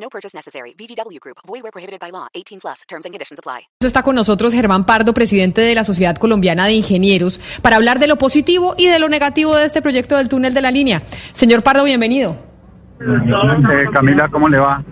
No purchase necessary. VGW Group. Void where prohibited by law. 18 plus. Terms and conditions apply. Está con nosotros Germán Pardo, presidente de la Sociedad Colombiana de Ingenieros, para hablar de lo positivo y de lo negativo de este proyecto del túnel de la línea. Señor Pardo, bienvenido. Eh, Camila, ¿cómo le va?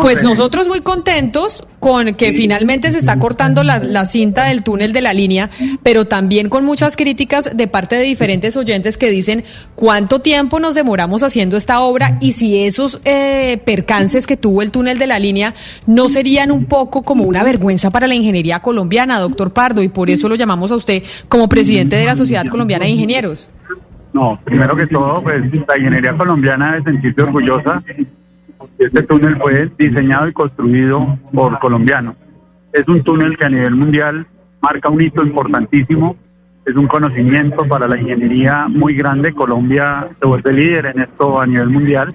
Pues nosotros muy contentos con que finalmente se está cortando la, la cinta del túnel de la línea, pero también con muchas críticas de parte de diferentes oyentes que dicen cuánto tiempo nos demoramos haciendo esta obra y si esos eh, percances que tuvo el túnel de la línea no serían un poco como una vergüenza para la ingeniería colombiana, doctor Pardo, y por eso lo llamamos a usted como presidente de la Sociedad Colombiana de Ingenieros. No, primero que todo, pues la ingeniería colombiana debe sentirse orgullosa. Este túnel fue diseñado y construido por colombianos. Es un túnel que a nivel mundial marca un hito importantísimo. Es un conocimiento para la ingeniería muy grande. Colombia se vuelve líder en esto a nivel mundial.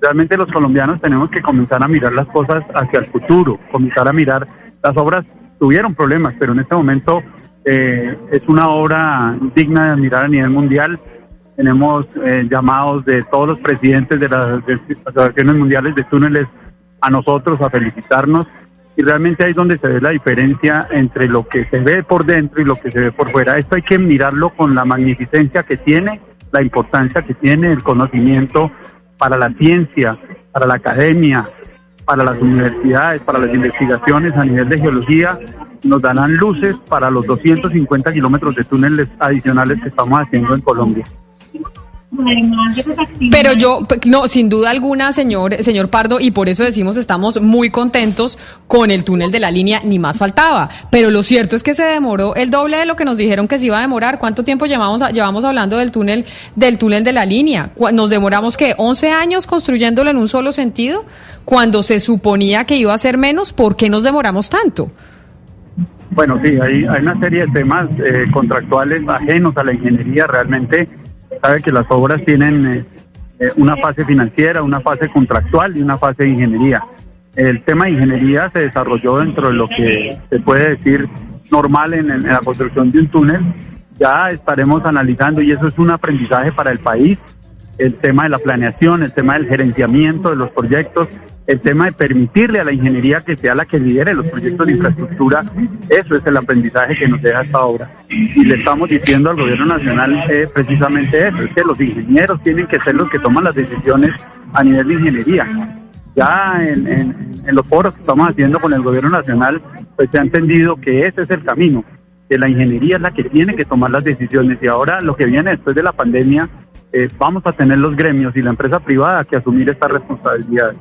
Realmente los colombianos tenemos que comenzar a mirar las cosas hacia el futuro, comenzar a mirar las obras tuvieron problemas, pero en este momento eh, es una obra digna de admirar a nivel mundial. Tenemos eh, llamados de todos los presidentes de las, asociaciones mundiales de túneles a nosotros a felicitarnos y realmente ahí es donde se ve la diferencia entre lo que se ve por dentro y lo que se ve por fuera. Esto hay que mirarlo con la magnificencia que tiene, la importancia que tiene el conocimiento para la ciencia, para la academia, para las universidades, para las investigaciones a nivel de geología, nos darán luces para los 250 kilómetros de túneles adicionales que estamos haciendo en Colombia. Pero yo, no, sin duda alguna, señor, señor Pardo, y por eso decimos estamos muy contentos con el túnel de la línea, ni más faltaba. Pero lo cierto es que se demoró el doble de lo que nos dijeron que se iba a demorar. ¿Cuánto tiempo llevamos, llevamos hablando del túnel, del túnel de la línea? Nos demoramos, ¿qué? ¿11 años construyéndolo en un solo sentido? Cuando se suponía que iba a ser menos, ¿por qué nos demoramos tanto? Bueno, sí, hay, hay una serie de temas eh, contractuales ajenos a la ingeniería. Realmente sabe que las obras tienen eh, eh, una fase financiera, una fase contractual y una fase de ingeniería. El tema de ingeniería se desarrolló dentro de lo que se puede decir normal en, en la construcción de un túnel. Ya estaremos analizando y eso es un aprendizaje para el país. El tema de la planeación, el tema del gerenciamiento de los proyectos, el tema de permitirle a la ingeniería que sea la que lidere los proyectos de infraestructura, eso es el aprendizaje que nos deja esta obra. Y le estamos diciendo al gobierno nacional eh, precisamente eso, es que los ingenieros tienen que ser los que toman las decisiones a nivel de ingeniería. Ya en, en- los foros que estamos haciendo con el gobierno nacional, pues se ha entendido que ese es el camino, que la ingeniería es la que tiene que tomar las decisiones y ahora lo que viene después de la pandemia, eh, vamos a tener los gremios y la empresa privada que asumir estas responsabilidades.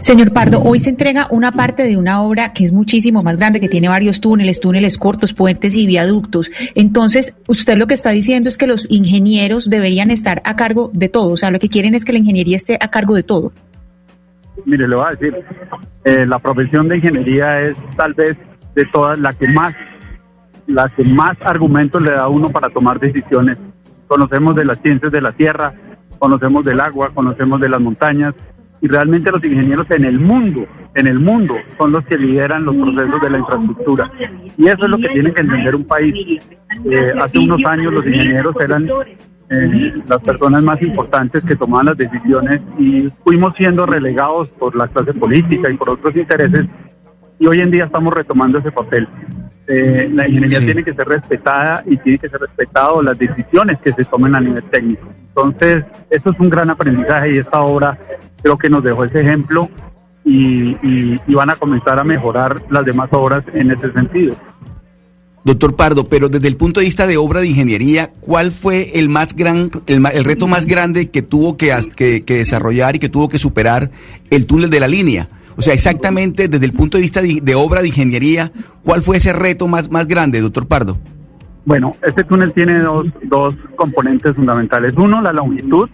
Señor Pardo, hoy se entrega una parte de una obra que es muchísimo más grande, que tiene varios túneles, túneles cortos, puentes y viaductos. Entonces, usted lo que está diciendo es que los ingenieros deberían estar a cargo de todo. O sea, lo que quieren es que la ingeniería esté a cargo de todo. Mire, le voy a decir, eh, la profesión de ingeniería es tal vez de todas la que más, la que más argumentos le da a uno para tomar decisiones. Conocemos de las ciencias de la tierra, conocemos del agua, conocemos de las montañas y realmente los ingenieros en el mundo, en el mundo, son los que lideran los procesos de la infraestructura. Y eso es lo que tiene que entender un país. Eh, hace unos años los ingenieros eran eh, las personas más importantes que tomaban las decisiones y fuimos siendo relegados por la clase política y por otros intereses y hoy en día estamos retomando ese papel. Eh, la ingeniería Sí. tiene que ser respetada y tiene que ser respetado las decisiones que se tomen a nivel técnico. Entonces, eso es un gran aprendizaje y esta obra creo que nos dejó ese ejemplo y, y- y van a comenzar a mejorar las demás obras en ese sentido. Doctor Pardo, pero desde el punto de vista de obra de ingeniería, ¿cuál fue el más gran, el, el reto más grande que tuvo que, as- que- que desarrollar y que tuvo que superar el túnel de la línea? O sea, exactamente desde el punto de vista de, de obra de ingeniería, ¿cuál fue ese reto más, más grande, doctor Pardo? Bueno, este túnel tiene dos, dos componentes fundamentales. Uno, la longitud.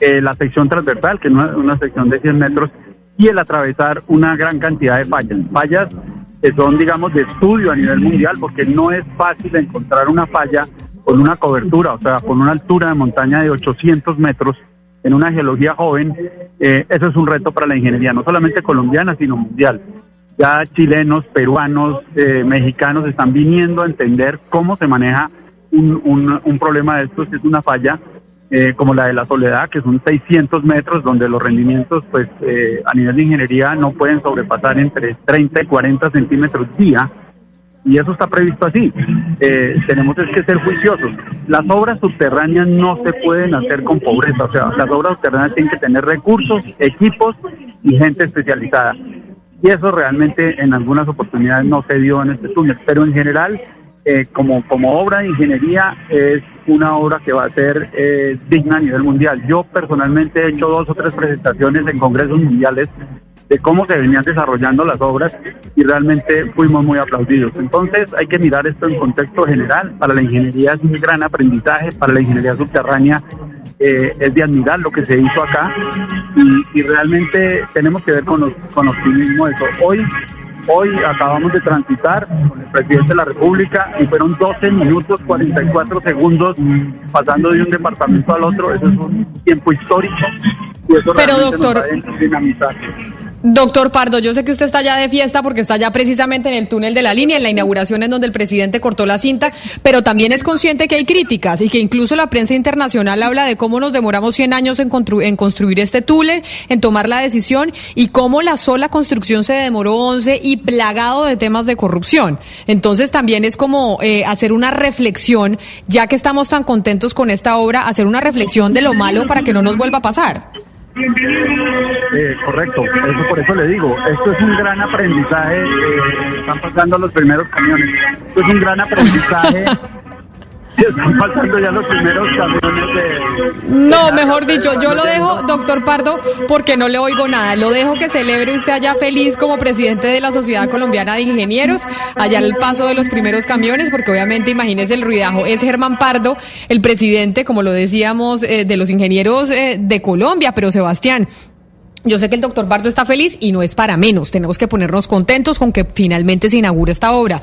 Eh, la sección transversal, que es una, sección de 100 metros, y el atravesar una gran cantidad de fallas. Fallas que son, digamos, de estudio a nivel mundial, porque no es fácil encontrar una falla con una cobertura, o sea, con una altura de montaña de 800 metros en una geología joven. Eh, eso es un reto para la ingeniería, no solamente colombiana, sino mundial. Ya chilenos, peruanos, eh, mexicanos están viniendo a entender cómo se maneja un, un, un problema de estos, que es una falla eh, como la de la Soledad, que son 600 metros, donde los rendimientos, pues, eh, a nivel de ingeniería no pueden sobrepasar entre 30 y 40 centímetros día, y eso está previsto así. Eh, tenemos es que ser juiciosos. Las obras subterráneas no se pueden hacer con pobreza, o sea, las obras subterráneas tienen que tener recursos, equipos y gente especializada. Y eso realmente en algunas oportunidades no se dio en este túnel, pero en general eh, como, como obra de ingeniería es una obra que va a ser eh, digna a nivel mundial. Yo personalmente he hecho dos o tres presentaciones en congresos mundiales de cómo se venían desarrollando las obras y realmente fuimos muy aplaudidos. Entonces hay que mirar esto en contexto general. Para la ingeniería es un gran aprendizaje, para la ingeniería subterránea eh, es de admirar lo que se hizo acá y, realmente tenemos que ver con, con optimismo eso. Hoy Hoy acabamos de transitar con el presidente de la República y fueron 12 minutos 44 segundos pasando de un departamento al otro. Eso es un tiempo histórico. Y eso Pero realmente nos doctor, va a dinamizar. Doctor Pardo, yo sé que usted está ya de fiesta porque está ya precisamente en el túnel de la línea, en la inauguración en donde el presidente cortó la cinta, pero también es consciente que hay críticas y que incluso la prensa internacional habla de cómo nos demoramos 100 años en, en construir este túnel, en tomar la decisión y cómo la sola construcción se demoró 11 y plagado de temas de corrupción. Entonces también es como eh, hacer una reflexión, ya que estamos tan contentos con esta obra, hacer una reflexión de lo malo para que no nos vuelva a pasar. Eh, correcto, eso por eso le digo, esto es un gran aprendizaje, eh, están pasando los primeros camiones, esto es un gran aprendizaje, están pasando ya los primeros camiones de... No, mejor dicho, yo lo dejo, doctor Pardo, porque no le oigo nada. Lo dejo que celebre usted allá feliz como presidente de la Sociedad Colombiana de Ingenieros, allá el paso de los primeros camiones, porque obviamente imagínese el ruidajo. Es Germán Pardo, el presidente, como lo decíamos, eh, de los ingenieros eh, de Colombia, pero Sebastián. Yo sé que el doctor Pardo está feliz y no es para menos. Tenemos que ponernos contentos con que finalmente se inaugure esta obra.